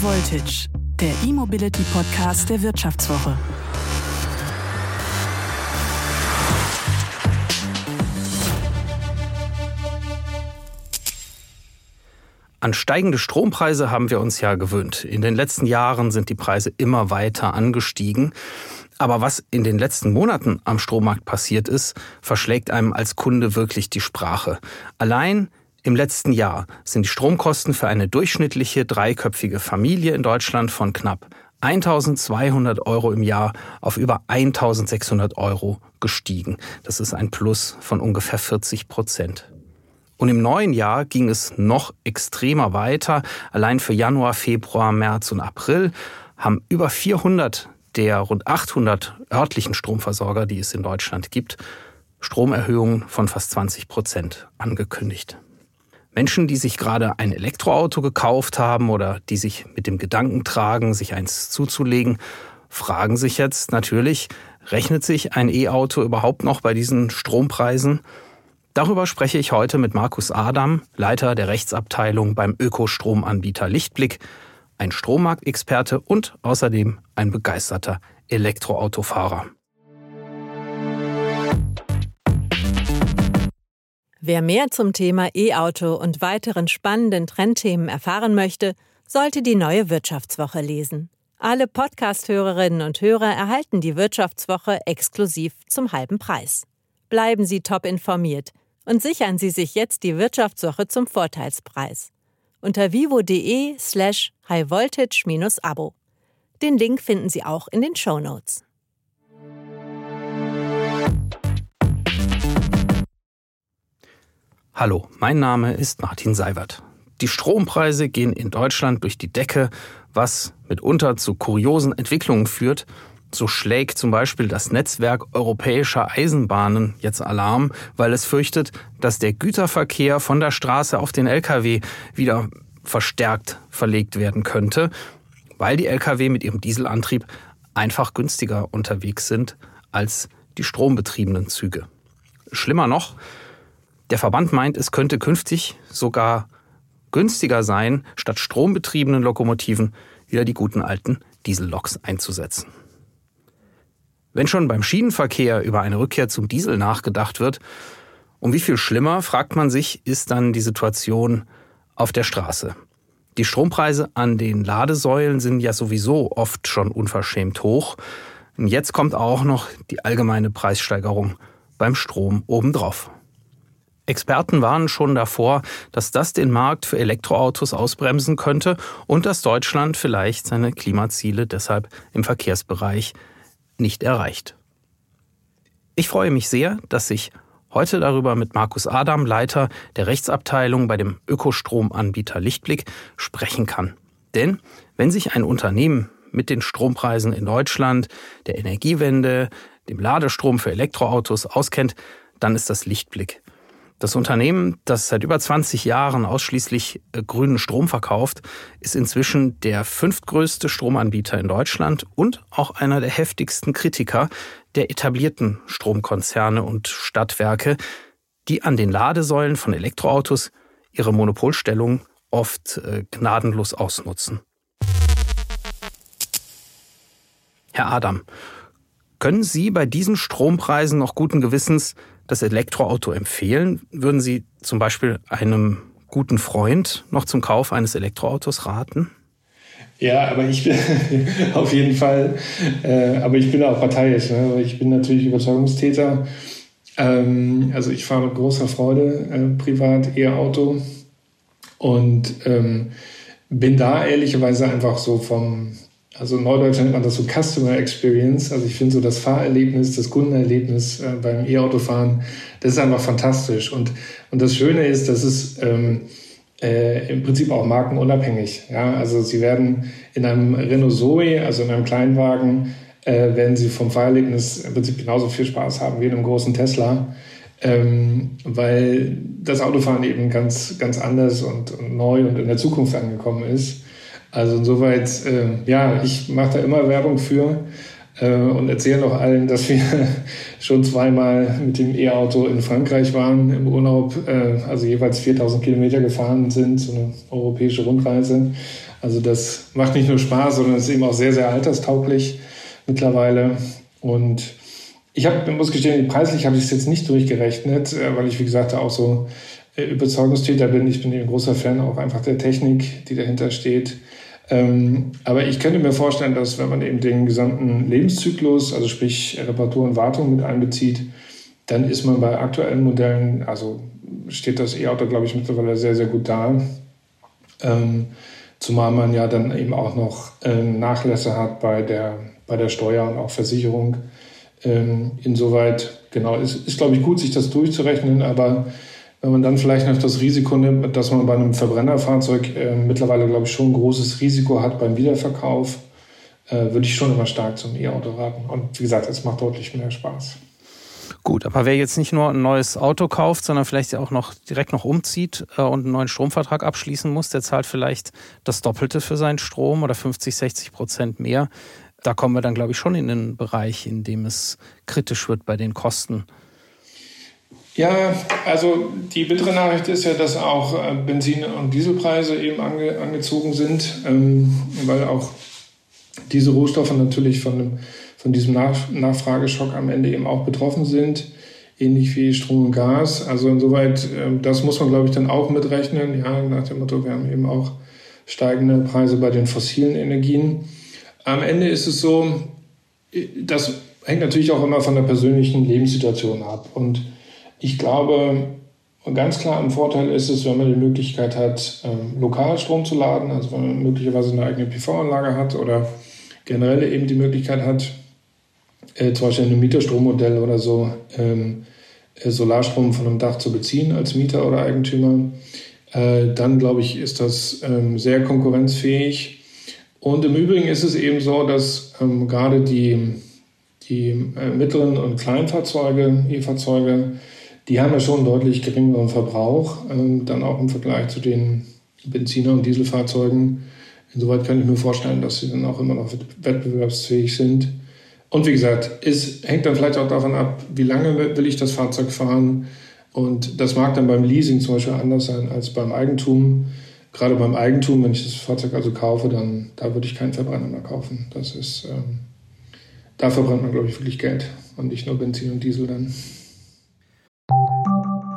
Voltage, der E-Mobility Podcast der Wirtschaftswoche. An steigende Strompreise haben wir uns ja gewöhnt. In den letzten Jahren sind die Preise immer weiter angestiegen. Aber was in den letzten Monaten am Strommarkt passiert ist, verschlägt einem als Kunde wirklich die Sprache. Allein im letzten Jahr sind die Stromkosten für eine durchschnittliche dreiköpfige Familie in Deutschland von knapp 1200 Euro im Jahr auf über 1600 Euro gestiegen. Das ist ein Plus von ungefähr 40 Prozent. Und im neuen Jahr ging es noch extremer weiter. Allein für Januar, Februar, März und April haben über 400 der rund 800 örtlichen Stromversorger, die es in Deutschland gibt, Stromerhöhungen von fast 20 Prozent angekündigt. Menschen, die sich gerade ein Elektroauto gekauft haben oder die sich mit dem Gedanken tragen, sich eins zuzulegen, fragen sich jetzt natürlich, rechnet sich ein E-Auto überhaupt noch bei diesen Strompreisen? Darüber spreche ich heute mit Markus Adam, Leiter der Rechtsabteilung beim Ökostromanbieter Lichtblick, ein Strommarktexperte und außerdem ein begeisterter Elektroautofahrer. Wer mehr zum Thema E-Auto und weiteren spannenden Trendthemen erfahren möchte, sollte die neue Wirtschaftswoche lesen. Alle Podcast-Hörerinnen und Hörer erhalten die Wirtschaftswoche exklusiv zum halben Preis. Bleiben Sie top informiert und sichern Sie sich jetzt die Wirtschaftswoche zum Vorteilspreis unter vivo.de slash highvoltage-abo. Den Link finden Sie auch in den Show Notes. Hallo, mein Name ist Martin Seiwert. Die Strompreise gehen in Deutschland durch die Decke, was mitunter zu kuriosen Entwicklungen führt so schlägt zum Beispiel das Netzwerk europäischer Eisenbahnen jetzt Alarm, weil es fürchtet, dass der Güterverkehr von der Straße auf den Lkw wieder verstärkt verlegt werden könnte, weil die Lkw mit ihrem Dieselantrieb einfach günstiger unterwegs sind als die strombetriebenen Züge. Schlimmer noch, der Verband meint, es könnte künftig sogar günstiger sein, statt strombetriebenen Lokomotiven wieder die guten alten Dieselloks einzusetzen. Wenn schon beim Schienenverkehr über eine Rückkehr zum Diesel nachgedacht wird, um wie viel schlimmer, fragt man sich, ist dann die Situation auf der Straße. Die Strompreise an den Ladesäulen sind ja sowieso oft schon unverschämt hoch. Und jetzt kommt auch noch die allgemeine Preissteigerung beim Strom obendrauf. Experten warnen schon davor, dass das den Markt für Elektroautos ausbremsen könnte und dass Deutschland vielleicht seine Klimaziele deshalb im Verkehrsbereich nicht erreicht. Ich freue mich sehr, dass ich heute darüber mit Markus Adam, Leiter der Rechtsabteilung bei dem Ökostromanbieter Lichtblick, sprechen kann. Denn wenn sich ein Unternehmen mit den Strompreisen in Deutschland, der Energiewende, dem Ladestrom für Elektroautos auskennt, dann ist das Lichtblick. Das Unternehmen, das seit über 20 Jahren ausschließlich äh, grünen Strom verkauft, ist inzwischen der fünftgrößte Stromanbieter in Deutschland und auch einer der heftigsten Kritiker der etablierten Stromkonzerne und Stadtwerke, die an den Ladesäulen von Elektroautos ihre Monopolstellung oft äh, gnadenlos ausnutzen. Herr Adam, können Sie bei diesen Strompreisen noch guten Gewissens das Elektroauto empfehlen? Würden Sie zum Beispiel einem guten Freund noch zum Kauf eines Elektroautos raten? Ja, aber ich bin auf jeden Fall, äh, aber ich bin auch parteiisch. Ne? Ich bin natürlich Überzeugungstäter. Ähm, also ich fahre mit großer Freude äh, privat E-Auto und ähm, bin da ehrlicherweise einfach so vom, also in Neudeutsch nennt man das so Customer Experience. Also ich finde so das Fahrerlebnis, das Kundenerlebnis äh, beim E-Autofahren, das ist einfach fantastisch. Und, und das Schöne ist, dass es ähm, äh, im Prinzip auch markenunabhängig. Ja? Also sie werden in einem Renault Zoe, also in einem Kleinwagen, äh, werden sie vom Fahrerlebnis im Prinzip genauso viel Spaß haben wie in einem großen Tesla. Ähm, weil das Autofahren eben ganz, ganz anders und, und neu und in der Zukunft angekommen ist. Also insoweit, äh, ja, ich mache da immer Werbung für. äh, und erzählen auch allen, dass wir schon zweimal mit dem E-Auto in Frankreich waren im Urlaub, äh, also jeweils 4000 Kilometer gefahren sind, so eine europäische Rundreise. Also das macht nicht nur Spaß, sondern ist eben auch sehr, sehr alterstauglich mittlerweile. Und ich hab, muss gestehen, preislich habe ich es jetzt nicht durchgerechnet, äh, weil ich, wie gesagt, auch so Überzeugungstäter bin. Ich bin ein großer Fan auch einfach der Technik, die dahinter steht. Ähm, aber ich könnte mir vorstellen, dass wenn man eben den gesamten Lebenszyklus, also sprich Reparatur und Wartung mit einbezieht, dann ist man bei aktuellen Modellen, also steht das E-Auto, glaube ich, mittlerweile sehr, sehr gut da. Ähm, zumal man ja dann eben auch noch ähm, Nachlässe hat bei der, bei der Steuer und auch Versicherung. Ähm, insoweit, genau, ist, ist, glaube ich, gut, sich das durchzurechnen, aber wenn man dann vielleicht noch das Risiko nimmt, dass man bei einem Verbrennerfahrzeug äh, mittlerweile, glaube ich, schon ein großes Risiko hat beim Wiederverkauf, äh, würde ich schon immer stark zum E-Auto raten. Und wie gesagt, es macht deutlich mehr Spaß. Gut, aber wer jetzt nicht nur ein neues Auto kauft, sondern vielleicht auch noch direkt noch umzieht äh, und einen neuen Stromvertrag abschließen muss, der zahlt vielleicht das Doppelte für seinen Strom oder 50, 60 Prozent mehr. Da kommen wir dann, glaube ich, schon in den Bereich, in dem es kritisch wird bei den Kosten. Ja, also die bittere Nachricht ist ja, dass auch äh, Benzin- und Dieselpreise eben ange, angezogen sind, ähm, weil auch diese Rohstoffe natürlich von, von diesem Nach Nachfrageschock am Ende eben auch betroffen sind, ähnlich wie Strom und Gas. Also insoweit, äh, das muss man, glaube ich, dann auch mitrechnen. Ja, nach dem Motto, wir haben eben auch steigende Preise bei den fossilen Energien. Am Ende ist es so, äh, das hängt natürlich auch immer von der persönlichen Lebenssituation ab. Und ich glaube, ganz klar ein Vorteil ist es, wenn man die Möglichkeit hat, ähm, lokal Strom zu laden, also wenn man möglicherweise eine eigene PV-Anlage hat oder generell eben die Möglichkeit hat, äh, zum Beispiel in einem Mieterstrommodell oder so, ähm, äh, Solarstrom von einem Dach zu beziehen als Mieter oder Eigentümer, äh, dann glaube ich, ist das ähm, sehr konkurrenzfähig. Und im Übrigen ist es eben so, dass ähm, gerade die, die äh, mittleren und kleinen Fahrzeuge, E-Fahrzeuge, die haben ja schon einen deutlich geringeren Verbrauch, ähm, dann auch im Vergleich zu den Benziner- und Dieselfahrzeugen. Insoweit kann ich mir vorstellen, dass sie dann auch immer noch wettbewerbsfähig sind. Und wie gesagt, es hängt dann vielleicht auch davon ab, wie lange will ich das Fahrzeug fahren. Und das mag dann beim Leasing zum Beispiel anders sein als beim Eigentum. Gerade beim Eigentum, wenn ich das Fahrzeug also kaufe, dann da würde ich keinen Verbrenner mehr kaufen. Das ist, ähm, da verbrennt man, glaube ich, wirklich Geld und nicht nur Benzin und Diesel dann.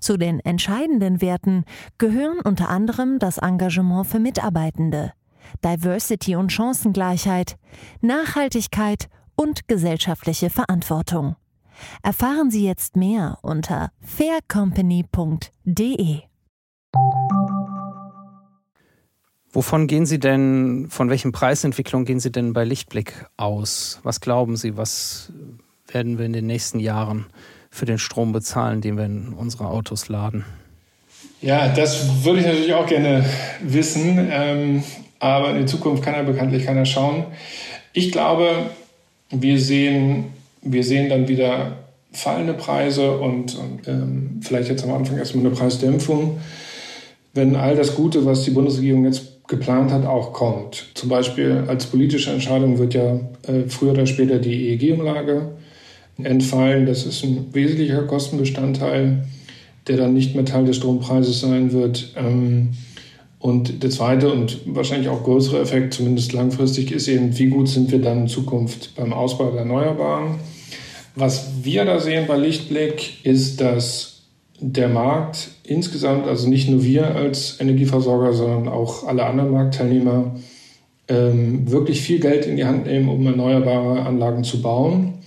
Zu den entscheidenden Werten gehören unter anderem das Engagement für Mitarbeitende, Diversity und Chancengleichheit, Nachhaltigkeit und gesellschaftliche Verantwortung. Erfahren Sie jetzt mehr unter faircompany.de. Wovon gehen Sie denn, von welchen Preisentwicklungen gehen Sie denn bei Lichtblick aus? Was glauben Sie, was werden wir in den nächsten Jahren für den Strom bezahlen, den wir in unsere Autos laden? Ja, das würde ich natürlich auch gerne wissen, ähm, aber in die Zukunft kann ja bekanntlich keiner schauen. Ich glaube, wir sehen, wir sehen dann wieder fallende Preise und, und ähm, vielleicht jetzt am Anfang erstmal eine Preisdämpfung, wenn all das Gute, was die Bundesregierung jetzt geplant hat, auch kommt. Zum Beispiel als politische Entscheidung wird ja äh, früher oder später die EEG-Umlage entfallen. Das ist ein wesentlicher Kostenbestandteil, der dann nicht mehr Teil des Strompreises sein wird. Ähm, und der zweite und wahrscheinlich auch größere Effekt, zumindest langfristig, ist eben, wie gut sind wir dann in Zukunft beim Ausbau der Erneuerbaren. Was wir da sehen bei Lichtblick ist, dass der Markt insgesamt, also nicht nur wir als Energieversorger, sondern auch alle anderen Marktteilnehmer, ähm, wirklich viel Geld in die Hand nehmen, um erneuerbare Anlagen zu bauen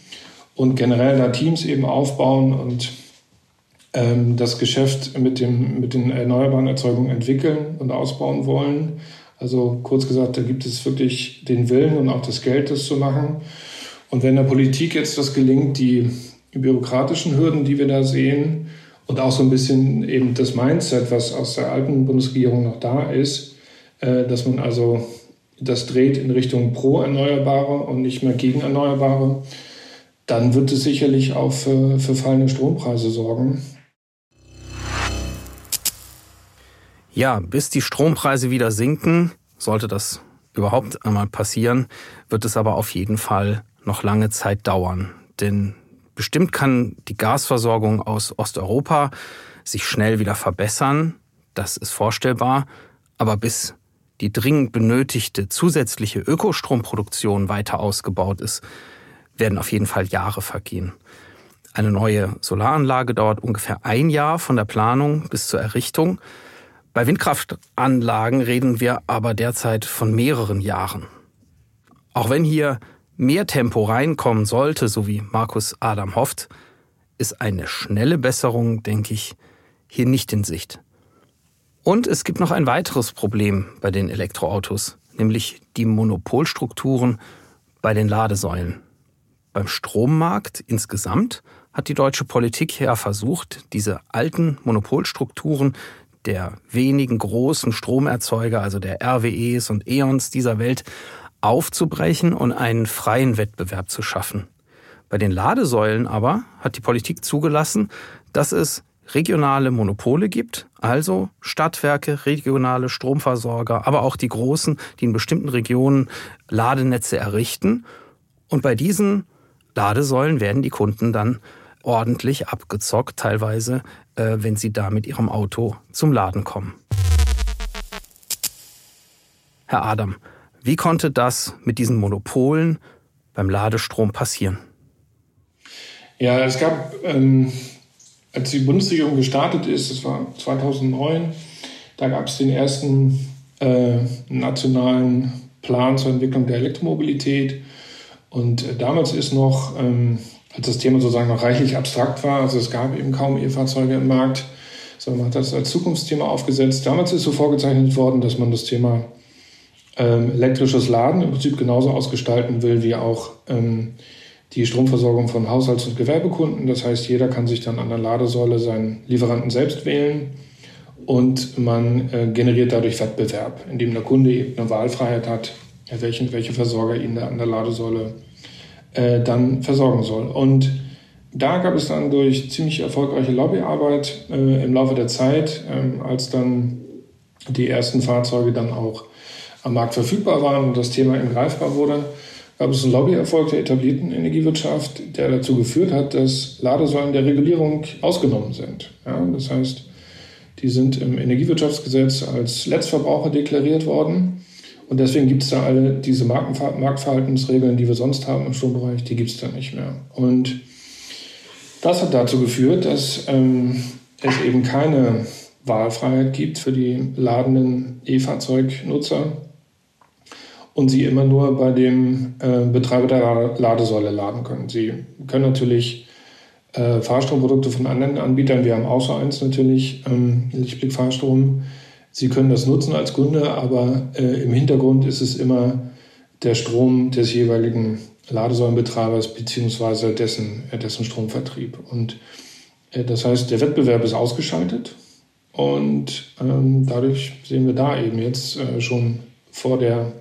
und generell da Teams eben aufbauen und ähm, das Geschäft mit, dem, mit den erneuerbaren Erzeugungen entwickeln und ausbauen wollen. Also kurz gesagt, da gibt es wirklich den Willen und auch das Geld, das zu machen. Und wenn der Politik jetzt das gelingt, die bürokratischen Hürden, die wir da sehen, und auch so ein bisschen eben das Mindset, was aus der alten Bundesregierung noch da ist, äh, dass man also das dreht in Richtung pro Erneuerbare und nicht mehr gegen Erneuerbare, dann wird es sicherlich auch für, für fallende Strompreise sorgen. Ja, bis die Strompreise wieder sinken, sollte das überhaupt einmal passieren, wird es aber auf jeden Fall noch lange Zeit dauern. Denn bestimmt kann die Gasversorgung aus Osteuropa sich schnell wieder verbessern. Das ist vorstellbar. Aber bis die dringend benötigte zusätzliche Ökostromproduktion weiter ausgebaut ist, werden auf jeden Fall Jahre vergehen. Eine neue Solaranlage dauert ungefähr ein Jahr von der Planung bis zur Errichtung. Bei Windkraftanlagen reden wir aber derzeit von mehreren Jahren. Auch wenn hier mehr Tempo reinkommen sollte, so wie Markus Adam hofft, ist eine schnelle Besserung, denke ich, hier nicht in Sicht. Und es gibt noch ein weiteres Problem bei den Elektroautos, nämlich die Monopolstrukturen bei den Ladesäulen. Beim Strommarkt insgesamt hat die deutsche Politik ja versucht, diese alten Monopolstrukturen der wenigen großen Stromerzeuger, also der RWEs und E.ONs dieser Welt, aufzubrechen und einen freien Wettbewerb zu schaffen. Bei den Ladesäulen aber hat die Politik zugelassen, dass es regionale Monopole gibt, also Stadtwerke, regionale Stromversorger, aber auch die großen, die in bestimmten Regionen Ladenetze errichten. Und bei diesen Ladesäulen werden die Kunden dann ordentlich abgezockt, teilweise, äh, wenn sie da mit ihrem Auto zum Laden kommen. Herr Adam, wie konnte das mit diesen Monopolen beim Ladestrom passieren? Ja, es gab, ähm, als die Bundesregierung gestartet ist, das war 2009, da gab es den ersten äh, nationalen Plan zur Entwicklung der Elektromobilität. Und äh, damals ist noch ähm, als das Thema sozusagen noch reichlich abstrakt war. Also es gab eben kaum E-Fahrzeuge im Markt, sondern man hat das als Zukunftsthema aufgesetzt. Damals ist so vorgezeichnet worden, dass man das Thema ähm, elektrisches Laden im Prinzip genauso ausgestalten will wie auch ähm, die Stromversorgung von Haushalts- und Gewerbekunden. Das heißt, jeder kann sich dann an der Ladesäule seinen Lieferanten selbst wählen und man äh, generiert dadurch Wettbewerb, indem der Kunde eben eine Wahlfreiheit hat, welchen, welche Versorger ihn da an der Ladesäule äh, dann versorgen soll. Und da gab es dann durch ziemlich erfolgreiche Lobbyarbeit äh, im Laufe der Zeit, ähm, als dann die ersten Fahrzeuge dann auch am Markt verfügbar waren und das Thema greifbar wurde, gab es einen Lobbyerfolg der etablierten Energiewirtschaft, der dazu geführt hat, dass Ladesäulen der Regulierung ausgenommen sind. Ja, das heißt, die sind im Energiewirtschaftsgesetz als Letztverbraucher deklariert worden. Und deswegen gibt es da alle diese Marktverhaltensregeln, die wir sonst haben im Strombereich, die gibt es da nicht mehr. Und das hat dazu geführt, dass ähm, es eben keine Wahlfreiheit gibt für die ladenden E-Fahrzeugnutzer und sie immer nur bei dem äh, Betreiber der Ladesäule laden können. Sie können natürlich äh, Fahrstromprodukte von anderen Anbietern, wir haben außer eins natürlich, ähm, Lichtblick Fahrstrom, Sie können das nutzen als Kunde, aber äh, im Hintergrund ist es immer der Strom des jeweiligen Ladesäulenbetreibers beziehungsweise dessen, äh, dessen Stromvertrieb. Und äh, das heißt, der Wettbewerb ist ausgeschaltet und ähm, dadurch sehen wir da eben jetzt äh, schon vor, der,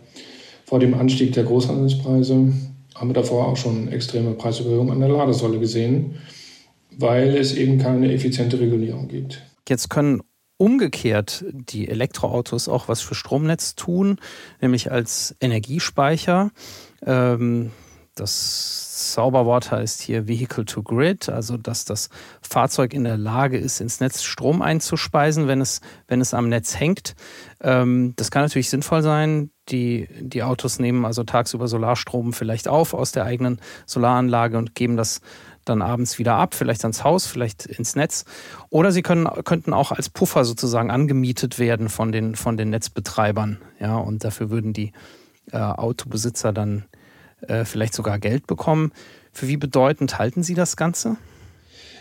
vor dem Anstieg der Großhandelspreise, haben wir davor auch schon extreme Preiserhöhungen an der Ladesäule gesehen, weil es eben keine effiziente Regulierung gibt. Jetzt können umgekehrt die Elektroautos auch was für Stromnetz tun, nämlich als Energiespeicher. Ähm, das Zauberwort heißt hier Vehicle to Grid, also dass das Fahrzeug in der Lage ist, ins Netz Strom einzuspeisen, wenn es, wenn es am Netz hängt. Ähm, das kann natürlich sinnvoll sein. Die, die Autos nehmen also tagsüber Solarstrom vielleicht auf aus der eigenen Solaranlage und geben das dann abends wieder ab, vielleicht ans Haus, vielleicht ins Netz. Oder sie können, könnten auch als Puffer sozusagen angemietet werden von den, von den Netzbetreibern. Ja, und dafür würden die äh, Autobesitzer dann äh, vielleicht sogar Geld bekommen. Für wie bedeutend halten Sie das Ganze?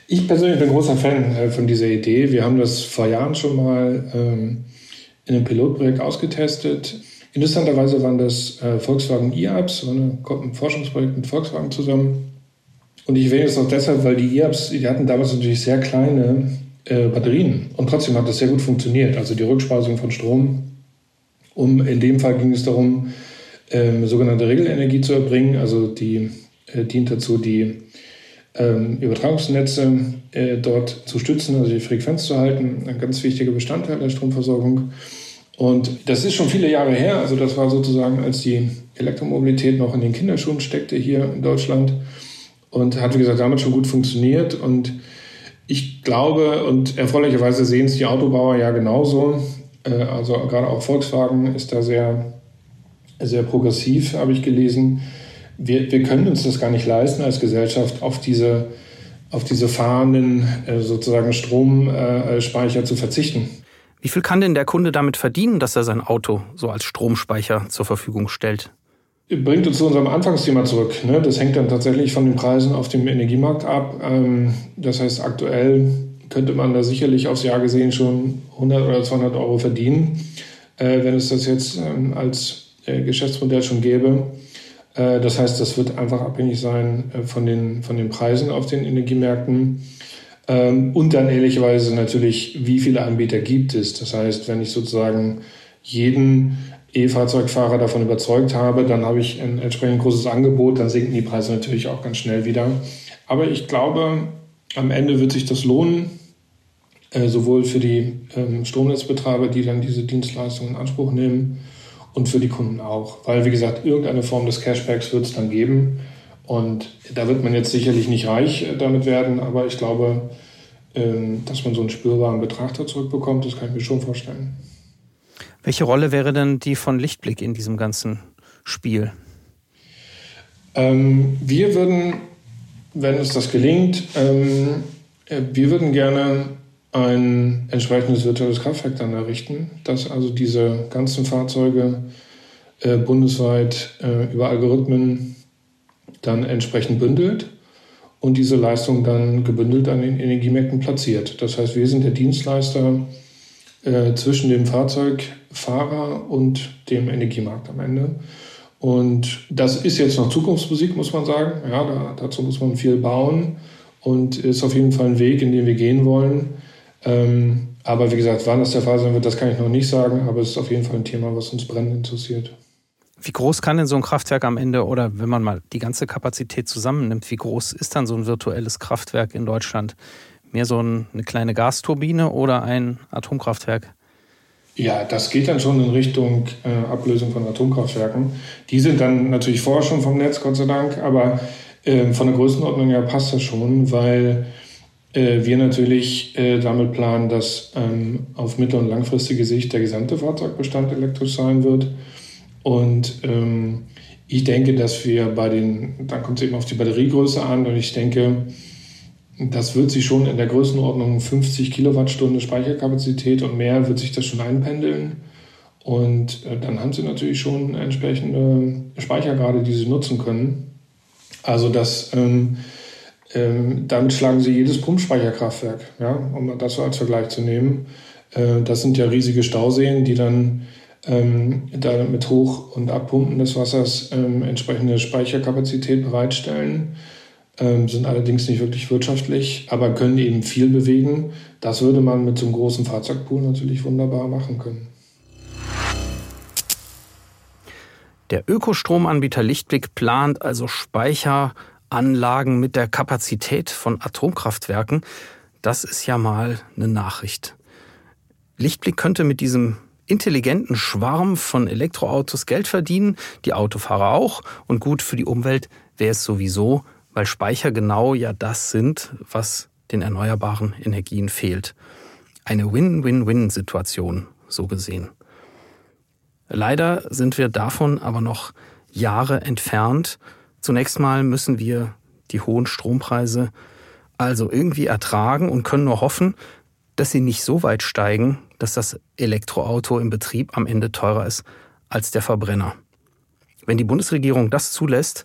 Ich persönlich bin großer Fan äh, von dieser Idee. Wir haben das vor Jahren schon mal ähm, in einem Pilotprojekt ausgetestet. Interessanterweise waren das äh, Volkswagen e-Apps, ein Forschungsprojekt mit Volkswagen zusammen. Und ich erwähne es auch deshalb, weil die e-Apps, die hatten damals natürlich sehr kleine äh, Batterien und trotzdem hat das sehr gut funktioniert. Also die Rückspeisung von Strom. Um, in dem Fall ging es darum, ähm, sogenannte Regelenergie zu erbringen. Also die äh, dient dazu, die ähm, Übertragungsnetze äh, dort zu stützen, also die Frequenz zu halten. Ein ganz wichtiger Bestandteil der Stromversorgung. Und das ist schon viele Jahre her. Also das war sozusagen, als die Elektromobilität noch in den Kinderschuhen steckte hier in Deutschland und hat, wie gesagt, damit schon gut funktioniert. Und ich glaube, und erfreulicherweise sehen es die Autobauer ja genauso. Äh, also gerade auch Volkswagen ist da sehr, sehr progressiv, habe ich gelesen. Wir, wir können uns das gar nicht leisten als Gesellschaft, auf diese, auf diese fahrenden äh, sozusagen Stromspeicher zu verzichten. Wie viel kann denn der Kunde damit verdienen, dass er sein Auto so als Stromspeicher zur Verfügung stellt? Bringt uns zu unserem Anfangsthema zurück. Ne? Das hängt dann tatsächlich von den Preisen auf dem Energiemarkt ab. Ähm, das heißt, aktuell könnte man da sicherlich aufs Jahr gesehen schon 100 oder 200 Euro verdienen, äh, wenn es das jetzt ähm, als äh, Geschäftsmodell schon gäbe. Äh, das heißt, das wird einfach abhängig sein von den, von den Preisen auf den Energiemärkten. Ähm, und dann ehrlicherweise natürlich, wie viele Anbieter gibt es. Das heißt, wenn ich sozusagen jeden E-Fahrzeugfahrer davon überzeugt habe, dann habe ich ein entsprechend großes Angebot, dann sinken die Preise natürlich auch ganz schnell wieder. Aber ich glaube, am Ende wird sich das lohnen, äh, sowohl für die ähm, Stromnetzbetreiber, die dann diese Dienstleistungen in Anspruch nehmen, und für die Kunden auch. Weil, wie gesagt, irgendeine Form des Cashbacks wird es dann geben. Und da wird man jetzt sicherlich nicht reich äh, damit werden, aber ich glaube, ähm, dass man so einen spürbaren Betrag da zurückbekommt, das kann ich mir schon vorstellen. Welche Rolle wäre denn die von Lichtblick in diesem ganzen Spiel? Ähm, wir würden, wenn uns das gelingt, ähm, äh, wir würden gerne ein entsprechendes virtuelles Kraftwerk dann errichten, das also diese ganzen Fahrzeuge äh, bundesweit äh, über Algorithmen dann entsprechend bündelt und diese Leistung dann gebündelt an den Energiemärkten platziert. Das heißt, wir sind der Dienstleister äh, zwischen dem Fahrzeugfahrer und dem Energiemarkt am Ende. Und das ist jetzt noch Zukunftsmusik, muss man sagen. Ja, da, dazu muss man viel bauen und ist auf jeden Fall ein Weg, in den wir gehen wollen. Ähm, aber wie gesagt, wann das der Fall sein wird, das kann ich noch nicht sagen, aber es ist auf jeden Fall ein Thema, was uns brennend interessiert. Wie groß kann denn so ein Kraftwerk am Ende oder wenn man mal die ganze Kapazität zusammennimmt, wie groß ist dann so ein virtuelles Kraftwerk in Deutschland? Mehr so eine kleine Gasturbine oder ein Atomkraftwerk? Ja, das geht dann schon in Richtung äh, Ablösung von Atomkraftwerken. Die sind dann natürlich vorher schon vom Netz, Gott sei Dank, aber äh, von der Größenordnung her passt das schon, weil äh, wir natürlich äh, damit planen, dass ähm, auf mittel- und langfristige Sicht der gesamte Fahrzeugbestand elektrisch sein wird. Und ähm, ich denke, dass wir bei den, dann kommt es eben auf die Batteriegröße an und ich denke, das wird sich schon in der Größenordnung 50 Kilowattstunde Speicherkapazität und mehr wird sich das schon einpendeln. Und äh, dann haben sie natürlich schon entsprechende Speichergrade, die sie nutzen können. Also das, ähm, ähm, damit schlagen sie jedes Pumpspeicherkraftwerk, ja, um das so als Vergleich zu nehmen. Äh, das sind ja riesige Stauseen, die dann ähm, da mit Hoch- und Abpumpen des Wassers ähm, entsprechende Speicherkapazität bereitstellen, sind allerdings nicht wirklich wirtschaftlich, aber können eben viel bewegen. Das würde man mit so einem großen Fahrzeugpool natürlich wunderbar machen können. Der Ökostromanbieter Lichtblick plant also Speicheranlagen mit der Kapazität von Atomkraftwerken. Das ist ja mal eine Nachricht. Lichtblick könnte mit diesem intelligenten Schwarm von Elektroautos Geld verdienen, die Autofahrer auch und gut für die Umwelt wäre es sowieso, weil Speicher genau ja das sind, was den erneuerbaren Energien fehlt. Eine Win-Win-Win-Situation, so gesehen. Leider sind wir davon aber noch Jahre entfernt. Zunächst mal müssen wir die hohen Strompreise also irgendwie ertragen und können nur hoffen, dass sie nicht so weit steigen, dass das Elektroauto im Betrieb am Ende teurer ist als der Verbrenner. Wenn die Bundesregierung das zulässt,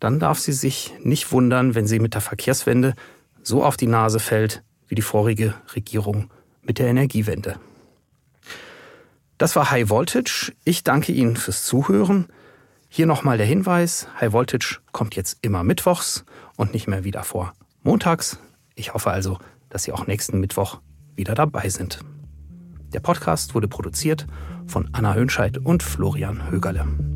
dann darf sie sich nicht wundern, wenn sie mit der Verkehrswende so auf die Nase fällt wie die vorige Regierung mit der Energiewende. Das war High Voltage. Ich danke Ihnen fürs Zuhören. Hier nochmal der Hinweis, High Voltage kommt jetzt immer mittwochs und nicht mehr wieder vor montags. Ich hoffe also, dass Sie auch nächsten Mittwoch wieder dabei sind. Der Podcast wurde produziert von Anna Hönscheid und Florian Högerle.